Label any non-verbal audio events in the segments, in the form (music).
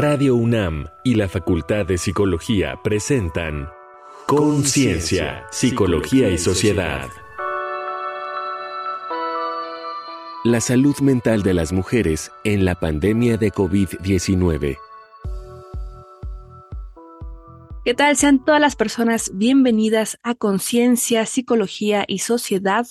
Radio UNAM y la Facultad de Psicología presentan Conciencia, Psicología y Sociedad. La salud mental de las mujeres en la pandemia de COVID-19. ¿Qué tal? Sean todas las personas bienvenidas a Conciencia, Psicología y Sociedad,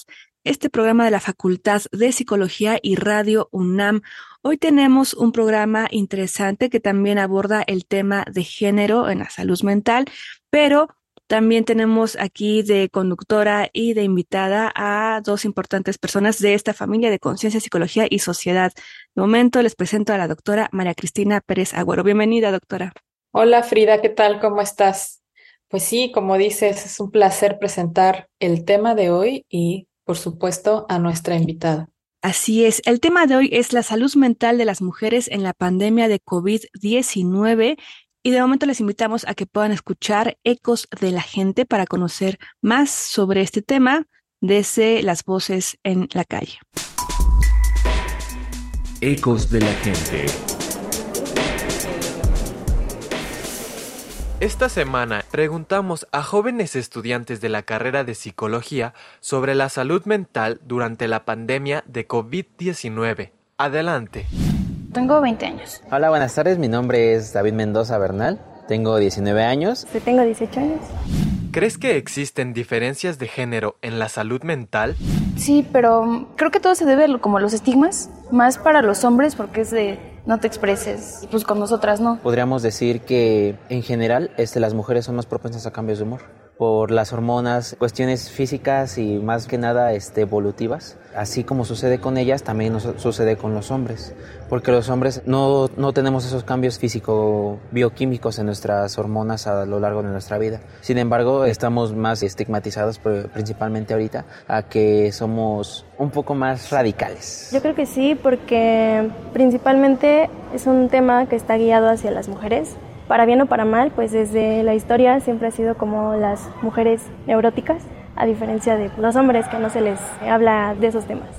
este programa de la Facultad de Psicología y Radio UNAM. Hoy tenemos un programa interesante que también aborda el tema de género en la salud mental, pero también tenemos aquí de conductora y de invitada a dos importantes personas de esta familia de conciencia, psicología y sociedad. De momento les presento a la doctora María Cristina Pérez Agüero. Bienvenida, doctora. Hola Frida, ¿qué tal? ¿Cómo estás? Pues sí, como dices, es un placer presentar el tema de hoy y, por supuesto, a nuestra invitada. Así es, el tema de hoy es la salud mental de las mujeres en la pandemia de COVID-19 y de momento les invitamos a que puedan escuchar Ecos de la Gente para conocer más sobre este tema desde las voces en la calle. Ecos de la Gente. Esta semana preguntamos a jóvenes estudiantes de la carrera de psicología sobre la salud mental durante la pandemia de COVID-19. Adelante. Tengo 20 años. Hola, buenas tardes. Mi nombre es David Mendoza Bernal. Tengo 19 años. Sí, tengo 18 años. ¿Crees que existen diferencias de género en la salud mental? Sí, pero creo que todo se debe como a los estigmas, más para los hombres porque es de no te expreses, pues con nosotras no. Podríamos decir que en general este, las mujeres son más propensas a cambios de humor por las hormonas, cuestiones físicas y más que nada este, evolutivas. Así como sucede con ellas, también nos sucede con los hombres, porque los hombres no, no tenemos esos cambios físico-bioquímicos en nuestras hormonas a lo largo de nuestra vida. Sin embargo, estamos más estigmatizados, principalmente ahorita, a que somos un poco más radicales. Yo creo que sí, porque principalmente es un tema que está guiado hacia las mujeres para bien o para mal, pues desde la historia siempre ha sido como las mujeres neuróticas, a diferencia de los hombres que no se les habla de esos temas.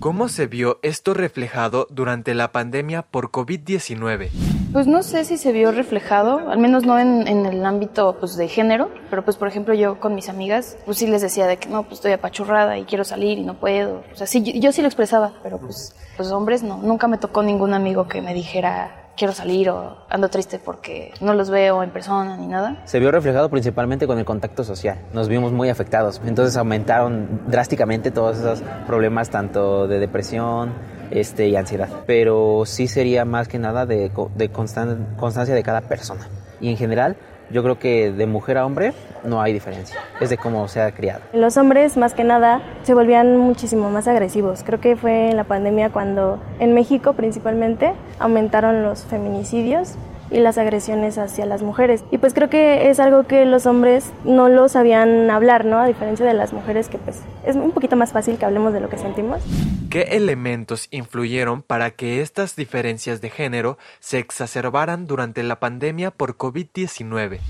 ¿Cómo se vio esto reflejado durante la pandemia por COVID-19? Pues no sé si se vio reflejado, al menos no en, el ámbito pues, de género, pero pues por ejemplo yo con mis amigas, pues sí les decía de que no, pues estoy apachurrada y quiero salir y no puedo. O sea, sí, yo, sí lo expresaba, pero pues, pues hombres no, nunca me tocó ningún amigo que me dijera quiero salir o ando triste porque no los veo en persona ni nada. Se vio reflejado principalmente con el contacto social. Nos vimos muy afectados. Entonces aumentaron drásticamente todos esos problemas tanto de depresión este, y ansiedad. Pero sí sería más que nada de, de constancia de cada persona. Y en general yo creo que de mujer a hombre no hay diferencia, es de cómo se ha criado. Los hombres más que nada se volvían muchísimo más agresivos. Creo que fue en la pandemia cuando en México principalmente aumentaron los feminicidios y las agresiones hacia las mujeres. Y pues creo que es algo que los hombres no lo sabían hablar, ¿no? A diferencia de las mujeres que pues es un poquito más fácil que hablemos de lo que sentimos. ¿Qué elementos influyeron para que estas diferencias de género se exacerbaran durante la pandemia por COVID-19?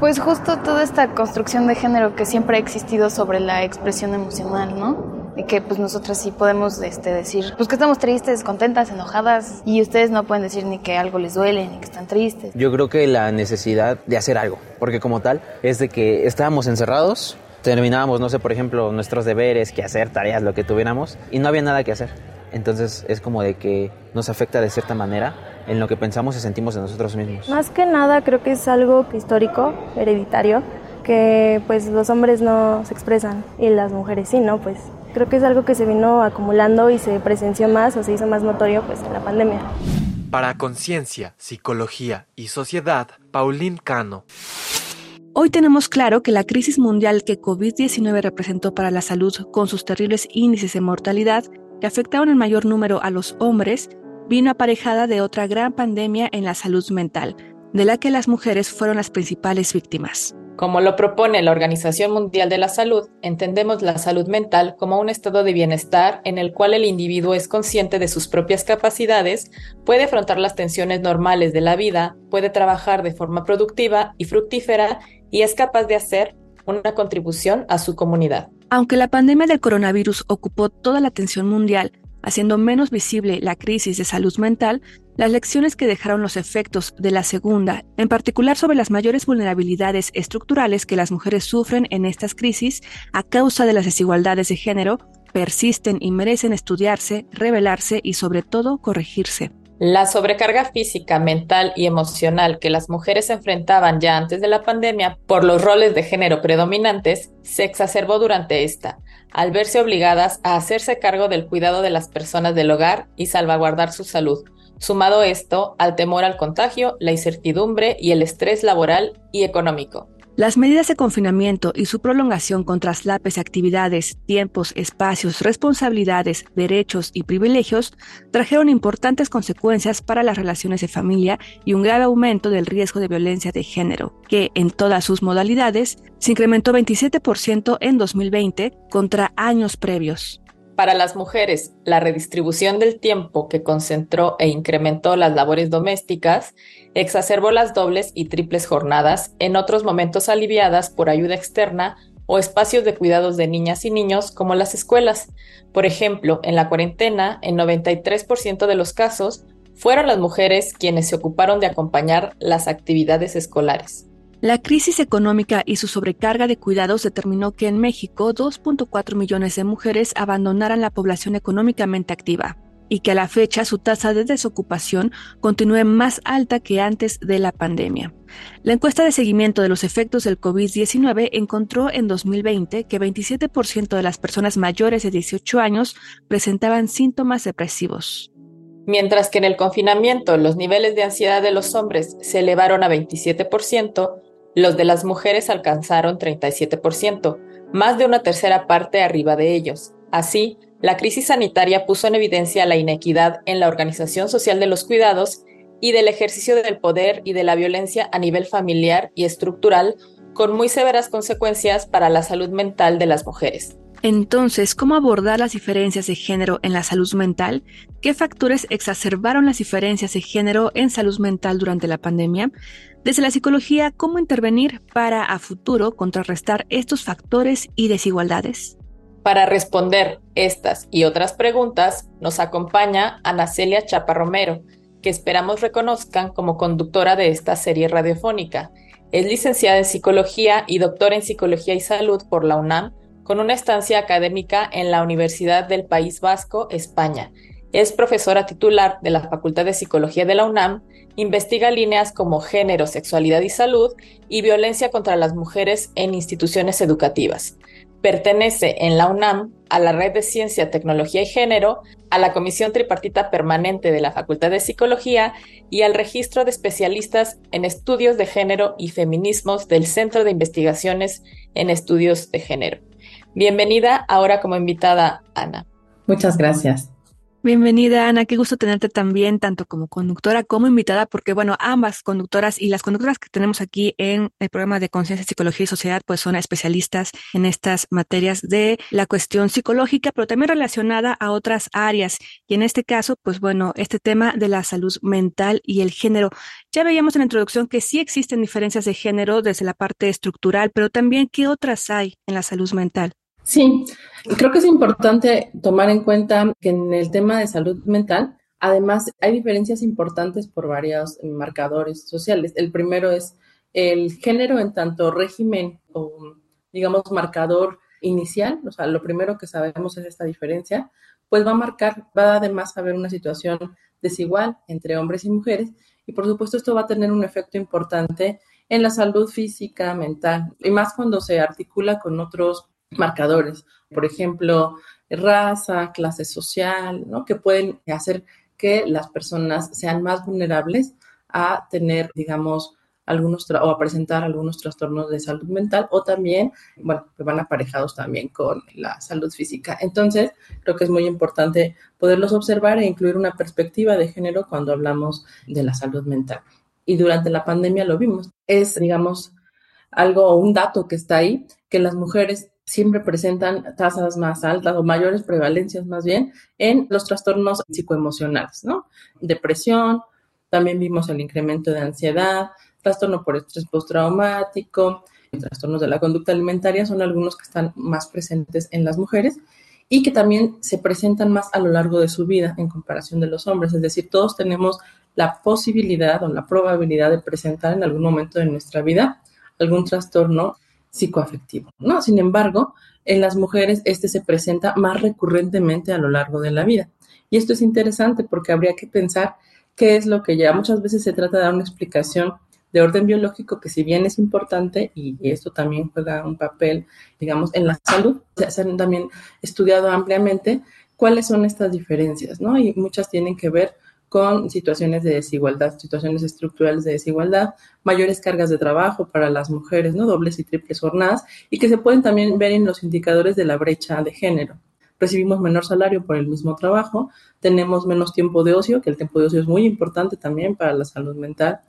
Pues justo toda esta construcción de género que siempre ha existido sobre la expresión emocional, ¿no? Y que pues nosotras sí podemos este, decir pues que estamos tristes, contentas, enojadas y ustedes no pueden decir ni que algo les duele ni que están tristes. Yo creo que la necesidad de hacer algo, porque como tal es de que estábamos encerrados, terminábamos, no sé, por ejemplo, nuestros deberes, que hacer, tareas, lo que tuviéramos y no había nada que hacer. Entonces es como de que nos afecta de cierta manera en lo que pensamos y sentimos de nosotros mismos. Más que nada creo que es algo histórico, hereditario, que pues los hombres no se expresan y las mujeres sí, ¿no? Pues creo que es algo que se vino acumulando y se presenció más o se hizo más notorio pues en la pandemia. Para Conciencia, Psicología y Sociedad, Pauline Cano. Hoy tenemos claro que la crisis mundial que COVID-19 representó para la salud con sus terribles índices de mortalidad que afectaron en mayor número a los hombres, vino aparejada de otra gran pandemia en la salud mental, de la que las mujeres fueron las principales víctimas. Como lo propone la Organización Mundial de la Salud, entendemos la salud mental como un estado de bienestar en el cual el individuo es consciente de sus propias capacidades, puede afrontar las tensiones normales de la vida, puede trabajar de forma productiva y fructífera y es capaz de hacer una contribución a su comunidad. Aunque la pandemia del coronavirus ocupó toda la atención mundial, haciendo menos visible la crisis de salud mental, las lecciones que dejaron los efectos de la segunda, en particular sobre las mayores vulnerabilidades estructurales que las mujeres sufren en estas crisis a causa de las desigualdades de género, persisten y merecen estudiarse, revelarse y sobre todo corregirse. La sobrecarga física, mental y emocional que las mujeres enfrentaban ya antes de la pandemia por los roles de género predominantes se exacerbó durante esta, al verse obligadas a hacerse cargo del cuidado de las personas del hogar y salvaguardar su salud, sumado esto al temor al contagio, la incertidumbre y el estrés laboral y económico. Las medidas de confinamiento y su prolongación con traslapes de actividades, tiempos, espacios, responsabilidades, derechos y privilegios trajeron importantes consecuencias para las relaciones de familia y un grave aumento del riesgo de violencia de género, que en todas sus modalidades se incrementó 27% en 2020 contra años previos. Para las mujeres, la redistribución del tiempo que concentró e incrementó las labores domésticas exacerbó las dobles y triples jornadas, en otros momentos aliviadas por ayuda externa o espacios de cuidados de niñas y niños como las escuelas. Por ejemplo, en la cuarentena, en 93% de los casos, fueron las mujeres quienes se ocuparon de acompañar las actividades escolares. La crisis económica y su sobrecarga de cuidados determinó que en México 2.4 millones de mujeres abandonaran la población económicamente activa y que a la fecha su tasa de desocupación continúe más alta que antes de la pandemia. La encuesta de seguimiento de los efectos del COVID-19 encontró en 2020 que 27% de las personas mayores de 18 años presentaban síntomas depresivos. Mientras que en el confinamiento los niveles de ansiedad de los hombres se elevaron a 27%, los de las mujeres alcanzaron 37%, más de una tercera parte arriba de ellos. Así, la crisis sanitaria puso en evidencia la inequidad en la organización social de los cuidados y del ejercicio del poder y de la violencia a nivel familiar y estructural, con muy severas consecuencias para la salud mental de las mujeres. Entonces, ¿cómo abordar las diferencias de género en la salud mental? ¿Qué factores exacerbaron las diferencias de género en salud mental durante la pandemia? Desde la psicología, ¿cómo intervenir para a futuro contrarrestar estos factores y desigualdades? Para responder estas y otras preguntas, nos acompaña Ana Celia Chapa Romero, que esperamos reconozcan como conductora de esta serie radiofónica. Es licenciada en Psicología y doctora en Psicología y Salud por la UNAM con una estancia académica en la Universidad del País Vasco, España. Es profesora titular de la Facultad de Psicología de la UNAM, investiga líneas como género, sexualidad y salud y violencia contra las mujeres en instituciones educativas. Pertenece en la UNAM a la Red de Ciencia, Tecnología y Género, a la Comisión Tripartita Permanente de la Facultad de Psicología y al Registro de Especialistas en Estudios de Género y Feminismos del Centro de Investigaciones en Estudios de Género. Bienvenida ahora como invitada, Ana. Muchas gracias. Bienvenida, Ana. Qué gusto tenerte también, tanto como conductora como invitada, porque, bueno, ambas conductoras y las conductoras que tenemos aquí en el programa de Conciencia, Psicología y Sociedad, pues son especialistas en estas materias de la cuestión psicológica, pero también relacionada a otras áreas. Y en este caso, pues bueno, este tema de la salud mental y el género. Ya veíamos en la introducción que sí existen diferencias de género desde la parte estructural, pero también qué otras hay en la salud mental. Sí, creo que es importante tomar en cuenta que en el tema de salud mental, además, hay diferencias importantes por varios marcadores sociales. El primero es el género en tanto régimen o, digamos, marcador inicial, o sea, lo primero que sabemos es esta diferencia, pues va a marcar, va además a haber una situación desigual entre hombres y mujeres y por supuesto esto va a tener un efecto importante en la salud física, mental y más cuando se articula con otros marcadores, por ejemplo, raza, clase social, ¿no? que pueden hacer que las personas sean más vulnerables a tener, digamos, algunos o a presentar algunos trastornos de salud mental o también, bueno, que van aparejados también con la salud física. Entonces, creo que es muy importante poderlos observar e incluir una perspectiva de género cuando hablamos de la salud mental. Y durante la pandemia lo vimos. Es, digamos, algo, un dato que está ahí, que las mujeres siempre presentan tasas más altas o mayores prevalencias más bien en los trastornos psicoemocionales, ¿no? Depresión, también vimos el incremento de ansiedad, trastorno por estrés postraumático, trastornos de la conducta alimentaria son algunos que están más presentes en las mujeres y que también se presentan más a lo largo de su vida en comparación de los hombres. Es decir, todos tenemos la posibilidad o la probabilidad de presentar en algún momento de nuestra vida algún trastorno psicoafectivo, ¿no? Sin embargo, en las mujeres este se presenta más recurrentemente a lo largo de la vida. Y esto es interesante porque habría que pensar qué es lo que ya muchas veces se trata de dar una explicación de orden biológico que si bien es importante y esto también juega un papel, digamos, en la salud, se han también estudiado ampliamente cuáles son estas diferencias, ¿no? Y muchas tienen que ver con situaciones de desigualdad, situaciones estructurales de desigualdad, mayores cargas de trabajo para las mujeres, ¿no? Dobles y triples jornadas, y que se pueden también ver en los indicadores de la brecha de género. Recibimos menor salario por el mismo trabajo, tenemos menos tiempo de ocio, que el tiempo de ocio es muy importante también para la salud mental,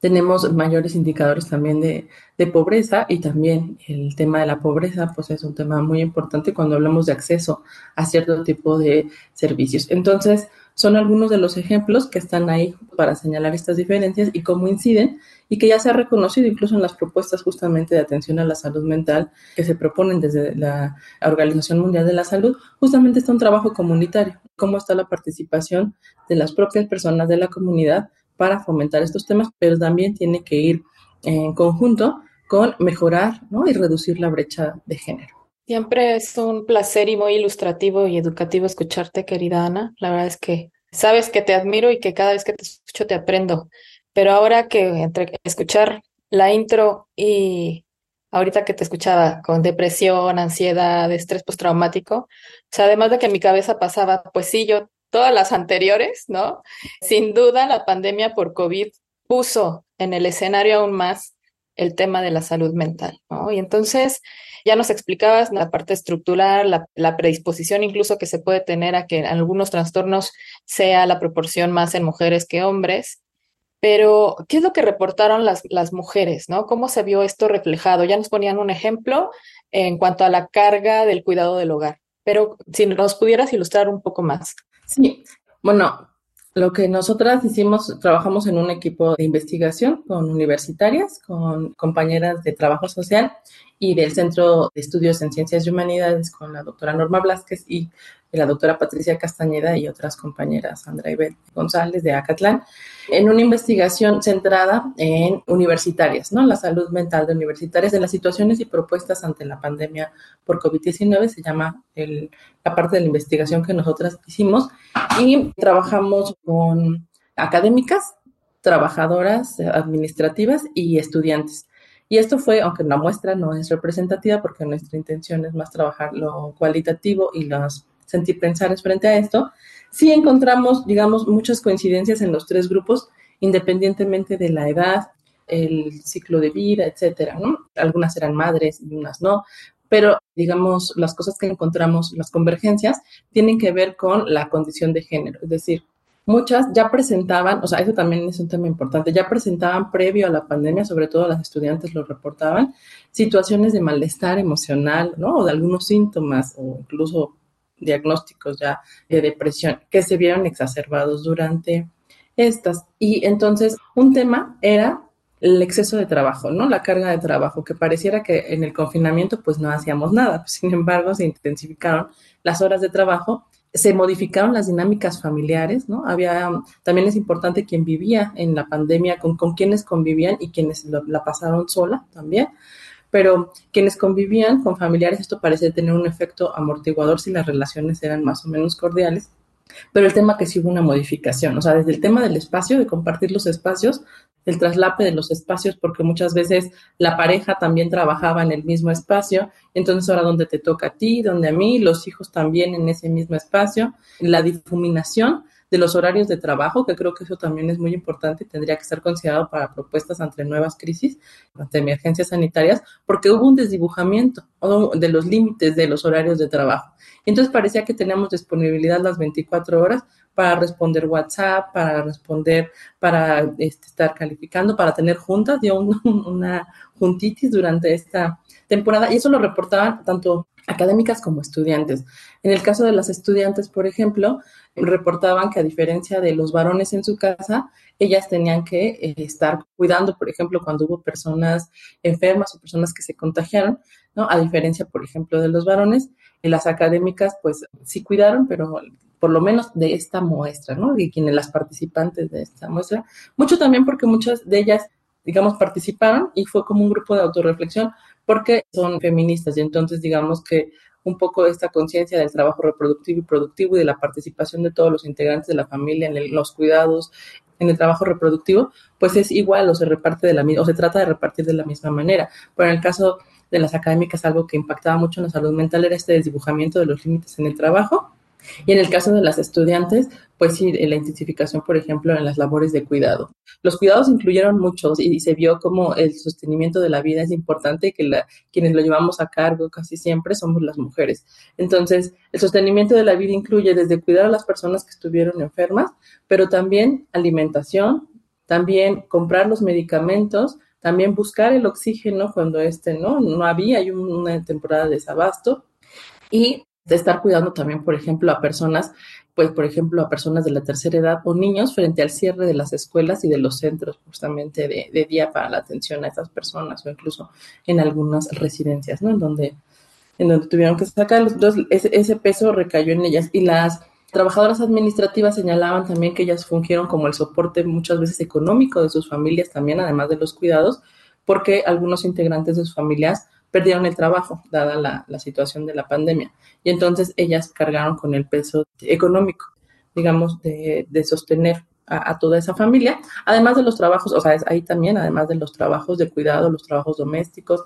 tenemos mayores indicadores también de, pobreza y también el tema de la pobreza, pues es un tema muy importante cuando hablamos de acceso a cierto tipo de servicios. Entonces, son algunos de los ejemplos que están ahí para señalar estas diferencias y cómo inciden y que ya se ha reconocido incluso en las propuestas justamente de atención a la salud mental que se proponen desde la Organización Mundial de la Salud, justamente está un trabajo comunitario, cómo está la participación de las propias personas de la comunidad para fomentar estos temas, pero también tiene que ir en conjunto con mejorar y reducir la brecha de género. Siempre es un placer y muy ilustrativo y educativo escucharte, querida Ana. La verdad es que sabes que te admiro y que cada vez que te escucho te aprendo. Pero ahora que entre escuchar la intro y ahorita que te escuchaba con depresión, ansiedad, estrés postraumático, o sea, además de que mi cabeza pasaba, pues sí, yo todas las anteriores, ¿no? Sin duda, la pandemia por COVID puso en el escenario aún más el tema de la salud mental, ¿no? Y entonces ya nos explicabas la parte estructural, la, predisposición incluso que se puede tener a que en algunos trastornos sea la proporción más en mujeres que hombres. Pero, ¿qué es lo que reportaron las, las mujeres, no? ¿Cómo se vio esto reflejado? Ya nos ponían un ejemplo en cuanto a la carga del cuidado del hogar, pero si nos pudieras ilustrar un poco más. Sí, bueno, lo que nosotras hicimos, trabajamos en un equipo de investigación con universitarias, con compañeras de trabajo social y del Centro de Estudios en Ciencias y Humanidades con la doctora Norma Blasquez y la doctora Patricia Castañeda y otras compañeras, Sandra Ibet González de Acatlán, en una investigación centrada en universitarias, ¿no? La salud mental de universitarias, de las situaciones y propuestas ante la pandemia por COVID-19, se llama el, la parte de la investigación que nosotras hicimos, y trabajamos con académicas, trabajadoras administrativas y estudiantes. Y esto fue, aunque la muestra no es representativa, porque nuestra intención es más trabajar lo cualitativo y los sentir pensares frente a esto, sí encontramos, digamos, muchas coincidencias en los tres grupos, independientemente de la edad, el ciclo de vida, etcétera, ¿no? Algunas eran madres y unas no, pero digamos, las cosas que encontramos, las convergencias, tienen que ver con la condición de género, es decir, muchas ya presentaban, o sea, eso también es un tema importante, ya presentaban previo a la pandemia, sobre todo las estudiantes lo reportaban, situaciones de malestar emocional, ¿no? O de algunos síntomas o incluso diagnósticos ya de depresión que se vieron exacerbados durante estas. Y entonces un tema era el exceso de trabajo, ¿no? La carga de trabajo, que pareciera que en el confinamiento pues no hacíamos nada, (laughs) sin embargo se intensificaron las horas de trabajo se modificaron las dinámicas familiares, ¿no? Había, también es importante quien vivía en la pandemia, con, con quienes convivían y quienes la pasaron sola también, pero quienes convivían con familiares, esto parece tener un efecto amortiguador si las relaciones eran más o menos cordiales, pero el tema que sí hubo una modificación, o sea, desde el tema del espacio, de compartir los espacios, el traslape de los espacios, porque muchas veces la pareja también trabajaba en el mismo espacio, entonces ahora donde te toca a ti, donde a mí, los hijos también en ese mismo espacio, la difuminación de los horarios de trabajo, que creo que eso también es muy importante y tendría que estar considerado para propuestas ante nuevas crisis, ante emergencias sanitarias, porque hubo un desdibujamiento de los límites de los horarios de trabajo. Entonces parecía que teníamos disponibilidad las 24 horas para responder WhatsApp, para responder, para este, estar calificando, para tener juntas, dio (laughs) una juntitis durante esta temporada y eso lo reportaban tanto académicas como estudiantes. En el caso de las estudiantes, por ejemplo, reportaban que a diferencia de los varones en su casa, ellas tenían que eh, estar cuidando, por ejemplo, cuando hubo personas enfermas o personas que se contagiaron, ¿no? A diferencia, por ejemplo, de los varones, Y las académicas, pues sí cuidaron, pero por lo menos de esta muestra, ¿no? De quienes las participantes de esta muestra. Mucho también porque muchas de ellas, digamos, participaron y fue como un grupo de autorreflexión porque son feministas y entonces digamos que un poco esta conciencia del trabajo reproductivo y productivo y de la participación de todos los integrantes de la familia en los cuidados, en el trabajo reproductivo, pues es igual o se reparte de la misma, o se trata de repartir de la misma manera. Pero en el caso de las académicas, algo que impactaba mucho en la salud mental era este desdibujamiento de los límites en el trabajo y en el caso de las estudiantes, pues sí, la intensificación, por ejemplo, en las labores de cuidado. Los cuidados incluyeron muchos y se vio como el sostenimiento de la vida es importante y que la, quienes lo llevamos a cargo casi siempre somos las mujeres. Entonces, el sostenimiento de la vida incluye desde cuidar a las personas que estuvieron enfermas, pero también alimentación, también comprar los medicamentos, también buscar el oxígeno cuando este no, no había, hay una temporada de desabasto y de estar cuidando también, por ejemplo, a personas, pues, por ejemplo, a personas de la tercera edad o niños frente al cierre de las escuelas y de los centros justamente de, día para la atención a esas personas o incluso en algunas residencias, ¿no? En donde, en donde tuvieron que sacar Entonces, ese, ese peso recayó en ellas y las trabajadoras administrativas señalaban también que ellas fungieron como el soporte muchas veces económico de sus familias también, además de los cuidados, porque algunos integrantes de sus familias perdieron el trabajo, dada la, situación de la pandemia. Y entonces ellas cargaron con el peso económico, digamos, de, sostener a, toda esa familia, además de los trabajos, o sea, ahí también, además de los trabajos de cuidado, los trabajos domésticos,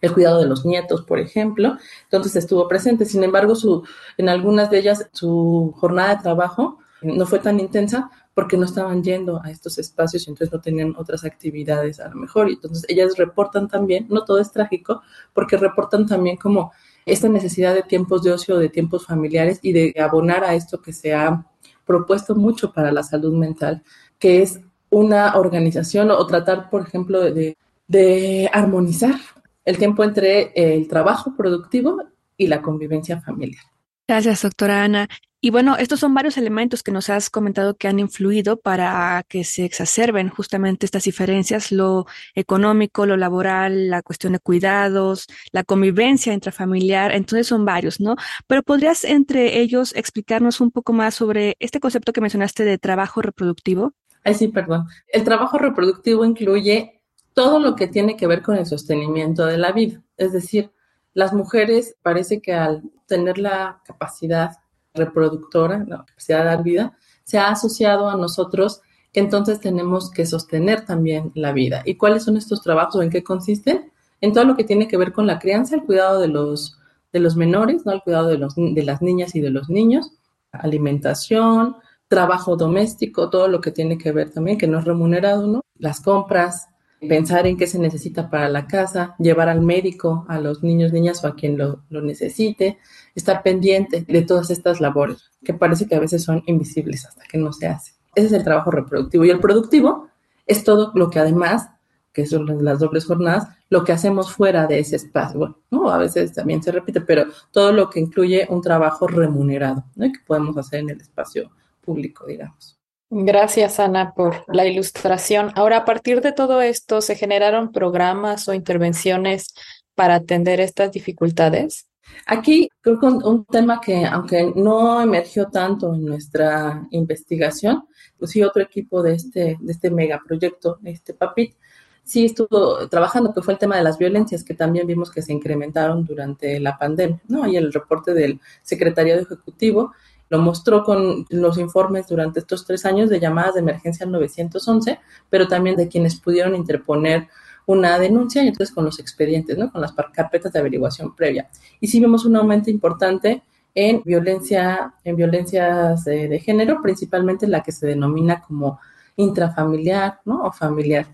el cuidado de los nietos, por ejemplo, entonces estuvo presente. Sin embargo, su, en algunas de ellas su jornada de trabajo no fue tan intensa porque no estaban yendo a estos espacios y entonces no tenían otras actividades a lo mejor. Y entonces ellas reportan también, no todo es trágico, porque reportan también como esta necesidad de tiempos de ocio, de tiempos familiares y de abonar a esto que se ha propuesto mucho para la salud mental, que es una organización o tratar, por ejemplo, de, de armonizar el tiempo entre el trabajo productivo y la convivencia familiar. Gracias, doctora Ana. Y bueno, estos son varios elementos que nos has comentado que han influido para que se exacerben justamente estas diferencias, lo económico, lo laboral, la cuestión de cuidados, la convivencia intrafamiliar, entonces son varios, ¿no? Pero podrías entre ellos explicarnos un poco más sobre este concepto que mencionaste de trabajo reproductivo. Ay, sí, perdón. El trabajo reproductivo incluye todo lo que tiene que ver con el sostenimiento de la vida, es decir, las mujeres parece que al tener la capacidad reproductora, la capacidad de dar vida, se ha asociado a nosotros que entonces tenemos que sostener también la vida. ¿Y cuáles son estos trabajos o en qué consisten? En todo lo que tiene que ver con la crianza, el cuidado de los, de los menores, ¿no? el cuidado de, los, de las niñas y de los niños, alimentación, trabajo doméstico, todo lo que tiene que ver también, que no es remunerado, ¿no? Las compras, pensar en qué se necesita para la casa, llevar al médico a los niños, niñas o a quien lo, necesite, estar pendiente de todas estas labores que parece que a veces son invisibles hasta que no se hace. Ese es el trabajo reproductivo. Y el productivo es todo lo que además, que son las dobles jornadas, lo que hacemos fuera de ese espacio. Bueno, ¿no? a veces también se repite, pero todo lo que incluye un trabajo remunerado, ¿no? que podemos hacer en el espacio público, digamos. Gracias, Ana, por la ilustración. Ahora, a partir de todo esto, ¿se generaron programas o intervenciones para atender estas dificultades? Aquí creo que un, tema que, aunque no emergió tanto en nuestra investigación, pues sí, otro equipo de este, de este megaproyecto, este PAPIT, sí estuvo trabajando, que fue el tema de las violencias, que también vimos que se incrementaron durante la pandemia, ¿no? Y el reporte del Secretariado Ejecutivo lo mostró con los informes durante estos tres años de llamadas de emergencia al 911, pero también de quienes pudieron interponer una denuncia y entonces con los expedientes, ¿no? Con las carpetas de averiguación previa. Y sí vemos un aumento importante en violencia, en violencias de, género, principalmente la que se denomina como intrafamiliar, ¿no? O familiar.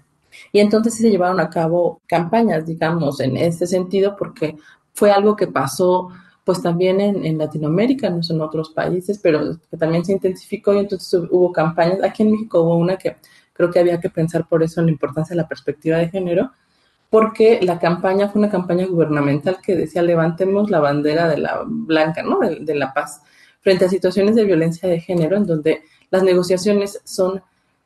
Y entonces se llevaron a cabo campañas, digamos, en este sentido, porque fue algo que pasó pues también en, Latinoamérica, no son otros países, pero que también se intensificó y entonces hubo campañas. Aquí en México hubo una que creo que había que pensar por eso en la importancia de la perspectiva de género, porque la campaña fue una campaña gubernamental que decía levantemos la bandera de la blanca, ¿no? De, de la paz, frente a situaciones de violencia de género en donde las negociaciones son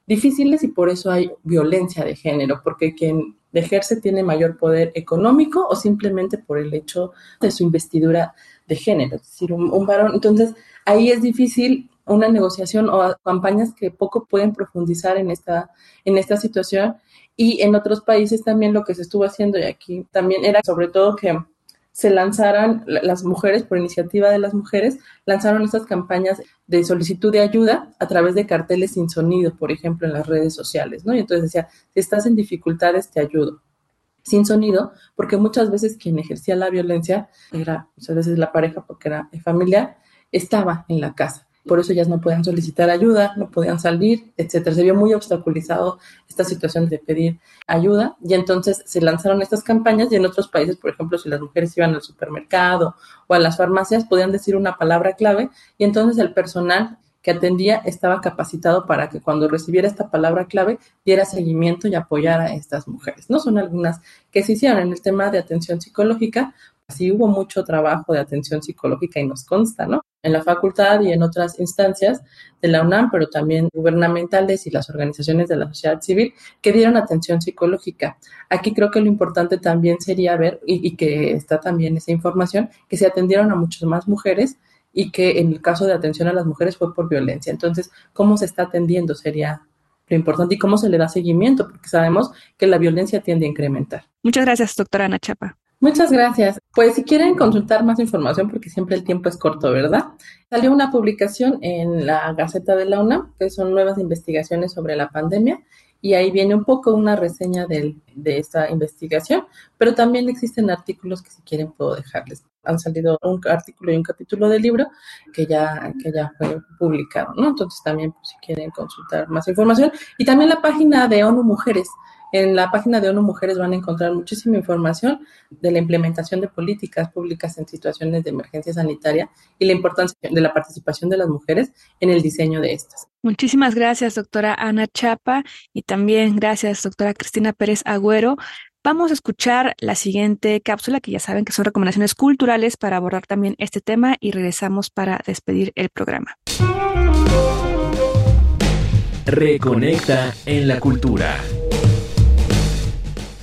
difíciles y por eso hay violencia de género, porque quien ejerce tiene mayor poder económico o simplemente por el hecho de su investidura de género, es decir, un, varón. Entonces, ahí es difícil una negociación o campañas que poco pueden profundizar en esta, en esta situación. Y en otros países también lo que se estuvo haciendo, y aquí también era sobre todo que se lanzaran las mujeres, por iniciativa de las mujeres, lanzaron estas campañas de solicitud de ayuda a través de carteles sin sonido, por ejemplo, en las redes sociales, ¿no? Y entonces decía, si estás en dificultades, te ayudo. Sin sonido, porque muchas veces quien ejercía la violencia era, muchas veces la pareja, porque era familiar, estaba en la casa por eso ellas no podían solicitar ayuda, no podían salir, etcétera. Se vio muy obstaculizado esta situación de pedir ayuda y entonces se lanzaron estas campañas y en otros países, por ejemplo, si las mujeres iban al supermercado o a las farmacias, podían decir una palabra clave y entonces el personal que atendía estaba capacitado para que cuando recibiera esta palabra clave diera seguimiento y apoyara a estas mujeres. No son algunas que se hicieron en el tema de atención psicológica, sí hubo mucho trabajo de atención psicológica y nos consta, ¿no? En la facultad y en otras instancias de la UNAM, pero también gubernamentales y las organizaciones de la sociedad civil que dieron atención psicológica. Aquí creo que lo importante también sería ver, y, que está también esa información, que se atendieron a muchas más mujeres y que en el caso de atención a las mujeres fue por violencia. Entonces, ¿cómo se está atendiendo? Sería lo importante y cómo se le da seguimiento, porque sabemos que la violencia tiende a incrementar. Muchas gracias, doctora Ana Chapa. Muchas gracias. Pues si quieren consultar más información, porque siempre el tiempo es corto, ¿verdad? Salió una publicación en la Gaceta de la UNAM, que son nuevas investigaciones sobre la pandemia, y ahí viene un poco una reseña de esta investigación, pero también existen artículos que si quieren puedo dejarles. Han salido un artículo y un capítulo del libro que ya, que ya fue publicado, ¿no? Entonces también pues, si quieren consultar más información. Y también la página de ONU Mujeres, en la página de ONU Mujeres van a encontrar muchísima información de la implementación de políticas públicas en situaciones de emergencia sanitaria y la importancia de la participación de las mujeres en el diseño de estas. Muchísimas gracias, doctora Ana Chapa, y también gracias, doctora Cristina Pérez Agüero. Vamos a escuchar la siguiente cápsula, que ya saben que son recomendaciones culturales para abordar también este tema y regresamos para despedir el programa. Reconecta en la cultura.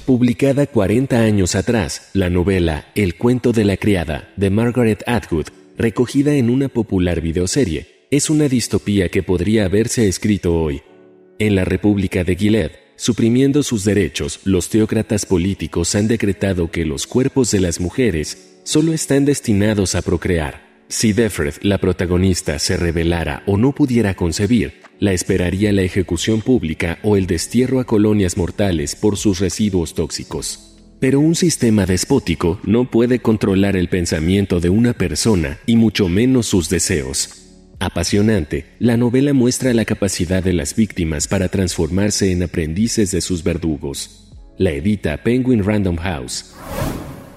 Publicada 40 años atrás, la novela El cuento de la criada de Margaret Atwood, recogida en una popular videoserie, es una distopía que podría haberse escrito hoy. En la República de Gilead, suprimiendo sus derechos, los teócratas políticos han decretado que los cuerpos de las mujeres solo están destinados a procrear. Si Defred, la protagonista, se rebelara o no pudiera concebir, la esperaría la ejecución pública o el destierro a colonias mortales por sus residuos tóxicos. Pero un sistema despótico no puede controlar el pensamiento de una persona y mucho menos sus deseos. Apasionante, la novela muestra la capacidad de las víctimas para transformarse en aprendices de sus verdugos. La edita Penguin Random House.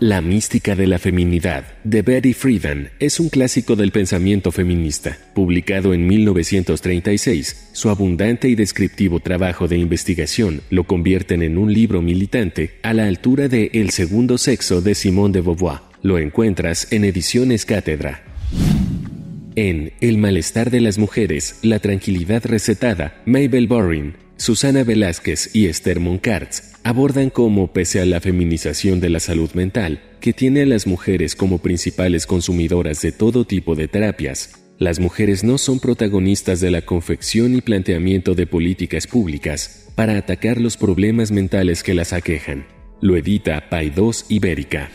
La mística de la feminidad, de Betty Friedan, es un clásico del pensamiento feminista. Publicado en 1936, su abundante y descriptivo trabajo de investigación lo convierten en un libro militante a la altura de El segundo sexo de Simone de Beauvoir. Lo encuentras en Ediciones Cátedra. En El malestar de las mujeres, la tranquilidad recetada, Mabel Boring, Susana Velázquez y Esther Moncarts abordan cómo, pese a la feminización de la salud mental, que tiene a las mujeres como principales consumidoras de todo tipo de terapias, las mujeres no son protagonistas de la confección y planteamiento de políticas públicas para atacar los problemas mentales que las aquejan. Lo edita Paidós Ibérica.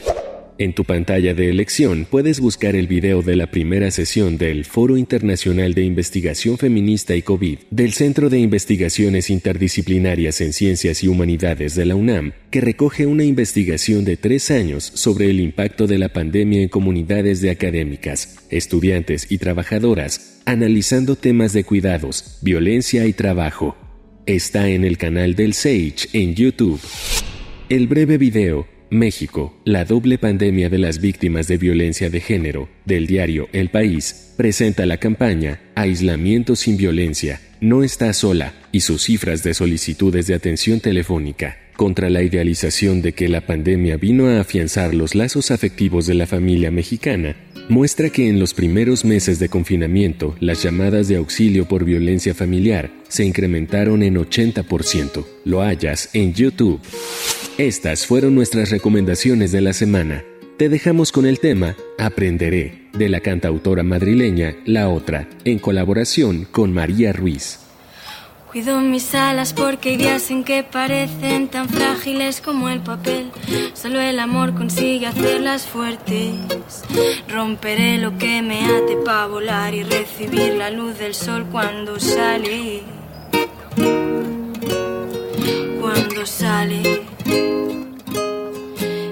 En tu pantalla de elección puedes buscar el video de la primera sesión del Foro Internacional de Investigación Feminista y COVID del Centro de Investigaciones Interdisciplinarias en Ciencias y Humanidades de la UNAM, que recoge una investigación de tres años sobre el impacto de la pandemia en comunidades de académicas, estudiantes y trabajadoras, analizando temas de cuidados, violencia y trabajo. Está en el canal del SAGE en YouTube. El breve video México, la doble pandemia de las víctimas de violencia de género, del diario El País, presenta la campaña Aislamiento sin violencia, no está sola y sus cifras de solicitudes de atención telefónica contra la idealización de que la pandemia vino a afianzar los lazos afectivos de la familia mexicana, muestra que en los primeros meses de confinamiento las llamadas de auxilio por violencia familiar se incrementaron en 80%. Lo hallas en YouTube. Estas fueron nuestras recomendaciones de la semana. Te dejamos con el tema Aprenderé de la cantautora madrileña La Otra, en colaboración con María Ruiz. Cuido mis alas porque hay días en que parecen tan frágiles como el papel. Solo el amor consigue hacerlas fuertes. Romperé lo que me ate para volar y recibir la luz del sol cuando sale. Sale.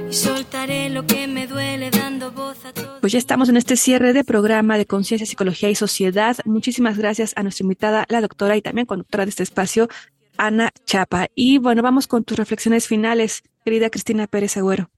Y soltaré lo que me duele dando voz a todo. Pues ya estamos en este cierre de programa de Conciencia, Psicología y Sociedad. Muchísimas gracias a nuestra invitada, la doctora y también conductora de este espacio, Ana Chapa. Y bueno, vamos con tus reflexiones finales, querida Cristina Pérez Agüero.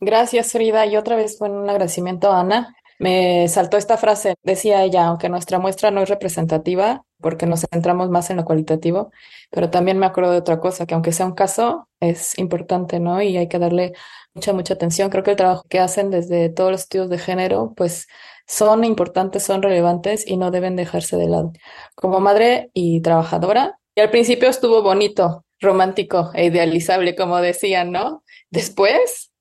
Gracias, Frida. Y otra vez, bueno, un agradecimiento a Ana. Me saltó esta frase, decía ella, aunque nuestra muestra no es representativa, porque nos centramos más en lo cualitativo, pero también me acuerdo de otra cosa, que aunque sea un caso, es importante, ¿no? Y hay que darle mucha, mucha atención. Creo que el trabajo que hacen desde todos los estudios de género, pues son importantes, son relevantes y no deben dejarse de lado. Como madre y trabajadora, y al principio estuvo bonito, romántico e idealizable, como decían, ¿no? Después,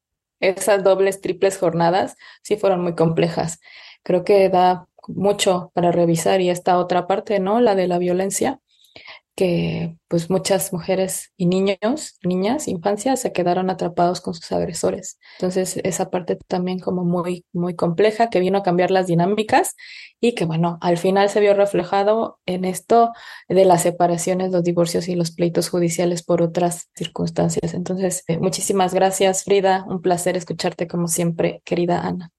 esas dobles, triples jornadas sí fueron muy complejas. Creo que da mucho para revisar y esta otra parte, ¿no? La de la violencia que pues muchas mujeres y niños, niñas, infancias se quedaron atrapados con sus agresores. Entonces, esa parte también como muy, muy compleja que vino a cambiar las dinámicas y que bueno, al final se vio reflejado en esto de las separaciones, los divorcios y los pleitos judiciales por otras circunstancias. Entonces, eh, muchísimas gracias, Frida. Un placer escucharte como siempre, querida Ana.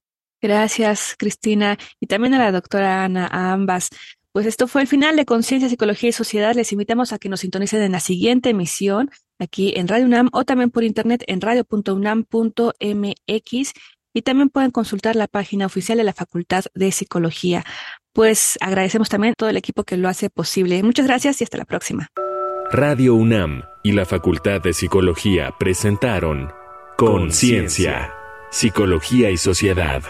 Gracias, Cristina, y también a la doctora Ana, a ambas. Pues esto fue el final de Conciencia, Psicología y Sociedad. Les invitamos a que nos sintonicen en la siguiente emisión aquí en Radio UNAM o también por internet en radio.unam.mx y también pueden consultar la página oficial de la Facultad de Psicología. Pues agradecemos también a todo el equipo que lo hace posible. Muchas gracias y hasta la próxima. Radio UNAM y la Facultad de Psicología presentaron Conciencia, Psicología y Sociedad.